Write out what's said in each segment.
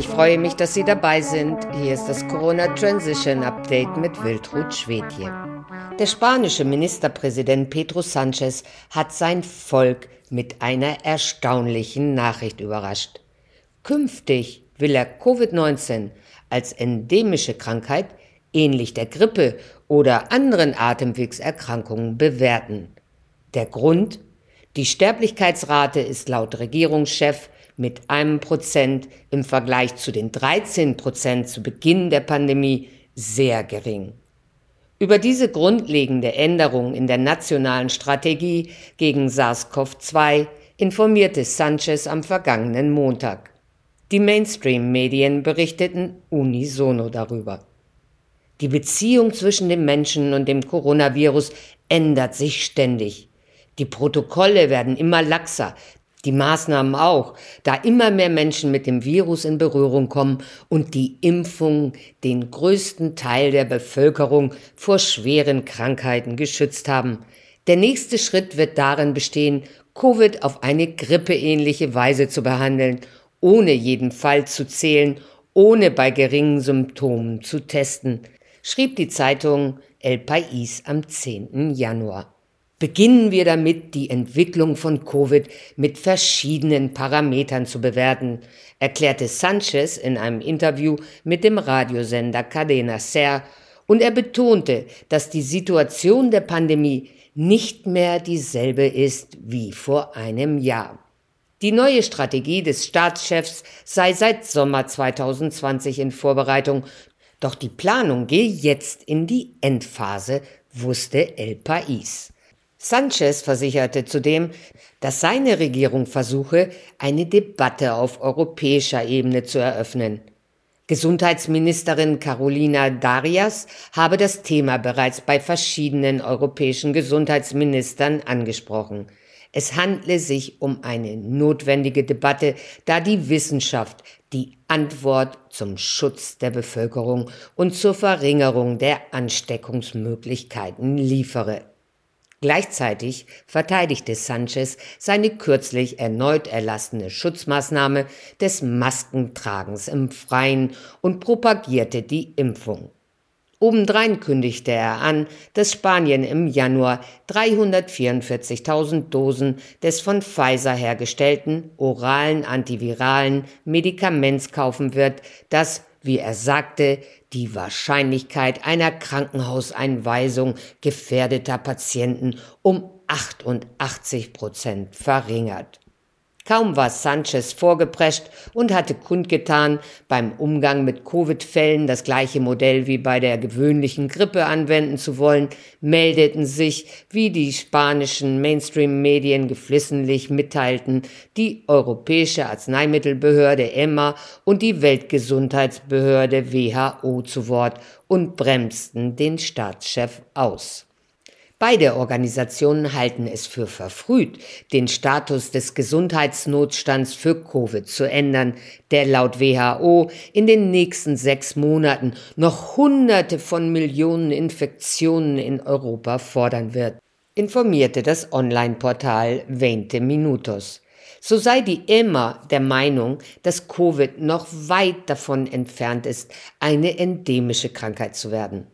Ich freue mich, dass Sie dabei sind. Hier ist das Corona Transition Update mit Wiltrud Schwedje. Der spanische Ministerpräsident Pedro Sanchez hat sein Volk mit einer erstaunlichen Nachricht überrascht. Künftig will er Covid-19 als endemische Krankheit, ähnlich der Grippe oder anderen Atemwegserkrankungen, bewerten. Der Grund? Die Sterblichkeitsrate ist laut Regierungschef mit einem Prozent im Vergleich zu den 13 Prozent zu Beginn der Pandemie sehr gering. Über diese grundlegende Änderung in der nationalen Strategie gegen SARS-CoV-2 informierte Sanchez am vergangenen Montag. Die Mainstream-Medien berichteten unisono darüber. Die Beziehung zwischen dem Menschen und dem Coronavirus ändert sich ständig. Die Protokolle werden immer laxer, die Maßnahmen auch, da immer mehr Menschen mit dem Virus in Berührung kommen und die Impfung den größten Teil der Bevölkerung vor schweren Krankheiten geschützt haben. Der nächste Schritt wird darin bestehen, Covid auf eine grippeähnliche Weise zu behandeln, ohne jeden Fall zu zählen, ohne bei geringen Symptomen zu testen, schrieb die Zeitung El País am 10. Januar. Beginnen wir damit, die Entwicklung von Covid mit verschiedenen Parametern zu bewerten, erklärte Sanchez in einem Interview mit dem Radiosender Cadena Ser und er betonte, dass die Situation der Pandemie nicht mehr dieselbe ist wie vor einem Jahr. Die neue Strategie des Staatschefs sei seit Sommer 2020 in Vorbereitung, doch die Planung gehe jetzt in die Endphase, wusste El País. Sanchez versicherte zudem, dass seine Regierung versuche, eine Debatte auf europäischer Ebene zu eröffnen. Gesundheitsministerin Carolina Darias habe das Thema bereits bei verschiedenen europäischen Gesundheitsministern angesprochen. Es handle sich um eine notwendige Debatte, da die Wissenschaft die Antwort zum Schutz der Bevölkerung und zur Verringerung der Ansteckungsmöglichkeiten liefere. Gleichzeitig verteidigte Sanchez seine kürzlich erneut erlassene Schutzmaßnahme des Maskentragens im Freien und propagierte die Impfung. Obendrein kündigte er an, dass Spanien im Januar 344.000 Dosen des von Pfizer hergestellten oralen antiviralen Medikaments kaufen wird, das wie er sagte, die Wahrscheinlichkeit einer Krankenhauseinweisung gefährdeter Patienten um 88 Prozent verringert. Kaum war Sanchez vorgeprescht und hatte kundgetan, beim Umgang mit Covid-Fällen das gleiche Modell wie bei der gewöhnlichen Grippe anwenden zu wollen, meldeten sich, wie die spanischen Mainstream-Medien geflissentlich mitteilten, die Europäische Arzneimittelbehörde EMA und die Weltgesundheitsbehörde WHO zu Wort und bremsten den Staatschef aus. Beide Organisationen halten es für verfrüht, den Status des Gesundheitsnotstands für Covid zu ändern, der laut WHO in den nächsten sechs Monaten noch Hunderte von Millionen Infektionen in Europa fordern wird, informierte das Online-Portal 20 Minutos. So sei die EMA der Meinung, dass Covid noch weit davon entfernt ist, eine endemische Krankheit zu werden.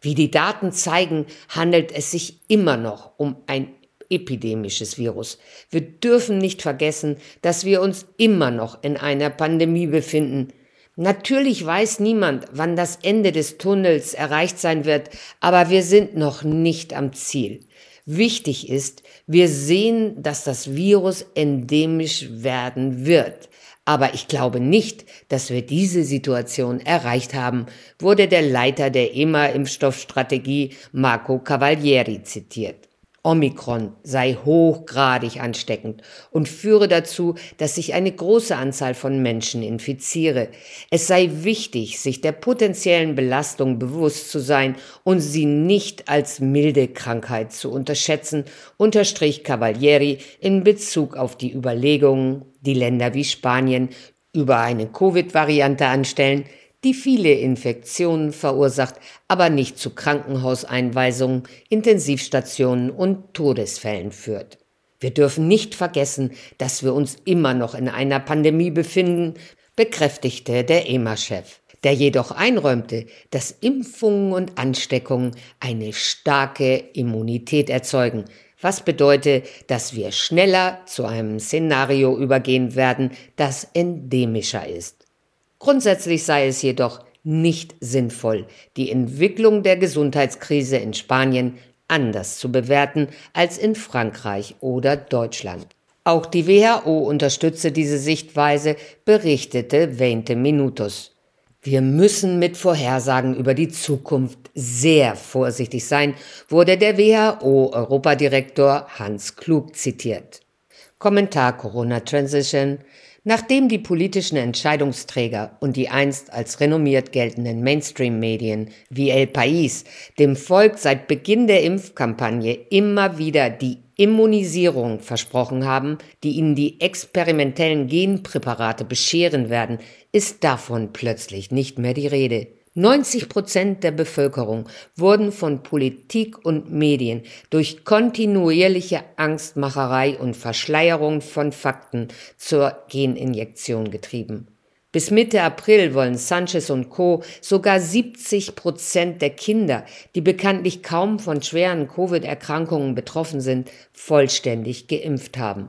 Wie die Daten zeigen, handelt es sich immer noch um ein epidemisches Virus. Wir dürfen nicht vergessen, dass wir uns immer noch in einer Pandemie befinden. Natürlich weiß niemand, wann das Ende des Tunnels erreicht sein wird, aber wir sind noch nicht am Ziel. Wichtig ist, wir sehen, dass das Virus endemisch werden wird. Aber ich glaube nicht, dass wir diese Situation erreicht haben, wurde der Leiter der EMA-Impfstoffstrategie Marco Cavalieri zitiert. Omikron sei hochgradig ansteckend und führe dazu, dass sich eine große Anzahl von Menschen infiziere. Es sei wichtig, sich der potenziellen Belastung bewusst zu sein und sie nicht als milde Krankheit zu unterschätzen, unterstrich Cavalieri in Bezug auf die Überlegungen die Länder wie Spanien über eine Covid-Variante anstellen, die viele Infektionen verursacht, aber nicht zu Krankenhauseinweisungen, Intensivstationen und Todesfällen führt. Wir dürfen nicht vergessen, dass wir uns immer noch in einer Pandemie befinden, bekräftigte der EMA-Chef, der jedoch einräumte, dass Impfungen und Ansteckungen eine starke Immunität erzeugen, was bedeutet, dass wir schneller zu einem Szenario übergehen werden, das endemischer ist. Grundsätzlich sei es jedoch nicht sinnvoll, die Entwicklung der Gesundheitskrise in Spanien anders zu bewerten als in Frankreich oder Deutschland. Auch die WHO unterstütze diese Sichtweise, berichtete Veinte Minutos. Wir müssen mit Vorhersagen über die Zukunft sehr vorsichtig sein, wurde der WHO-Europadirektor Hans Klug zitiert. Kommentar Corona Transition Nachdem die politischen Entscheidungsträger und die einst als renommiert geltenden Mainstream-Medien wie El País dem Volk seit Beginn der Impfkampagne immer wieder die Immunisierung versprochen haben, die ihnen die experimentellen Genpräparate bescheren werden, ist davon plötzlich nicht mehr die Rede. 90 Prozent der Bevölkerung wurden von Politik und Medien durch kontinuierliche Angstmacherei und Verschleierung von Fakten zur Geninjektion getrieben. Bis Mitte April wollen Sanchez und Co. sogar 70 Prozent der Kinder, die bekanntlich kaum von schweren Covid-Erkrankungen betroffen sind, vollständig geimpft haben.